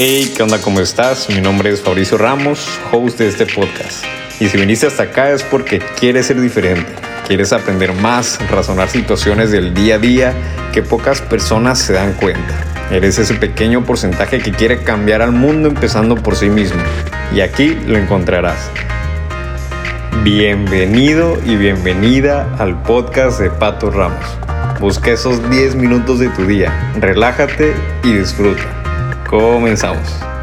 Hey, ¿qué onda? ¿Cómo estás? Mi nombre es Fabricio Ramos, host de este podcast. Y si viniste hasta acá es porque quieres ser diferente, quieres aprender más, razonar situaciones del día a día que pocas personas se dan cuenta. Eres ese pequeño porcentaje que quiere cambiar al mundo empezando por sí mismo. Y aquí lo encontrarás. Bienvenido y bienvenida al podcast de Pato Ramos. Busca esos 10 minutos de tu día, relájate y disfruta. Comenzamos.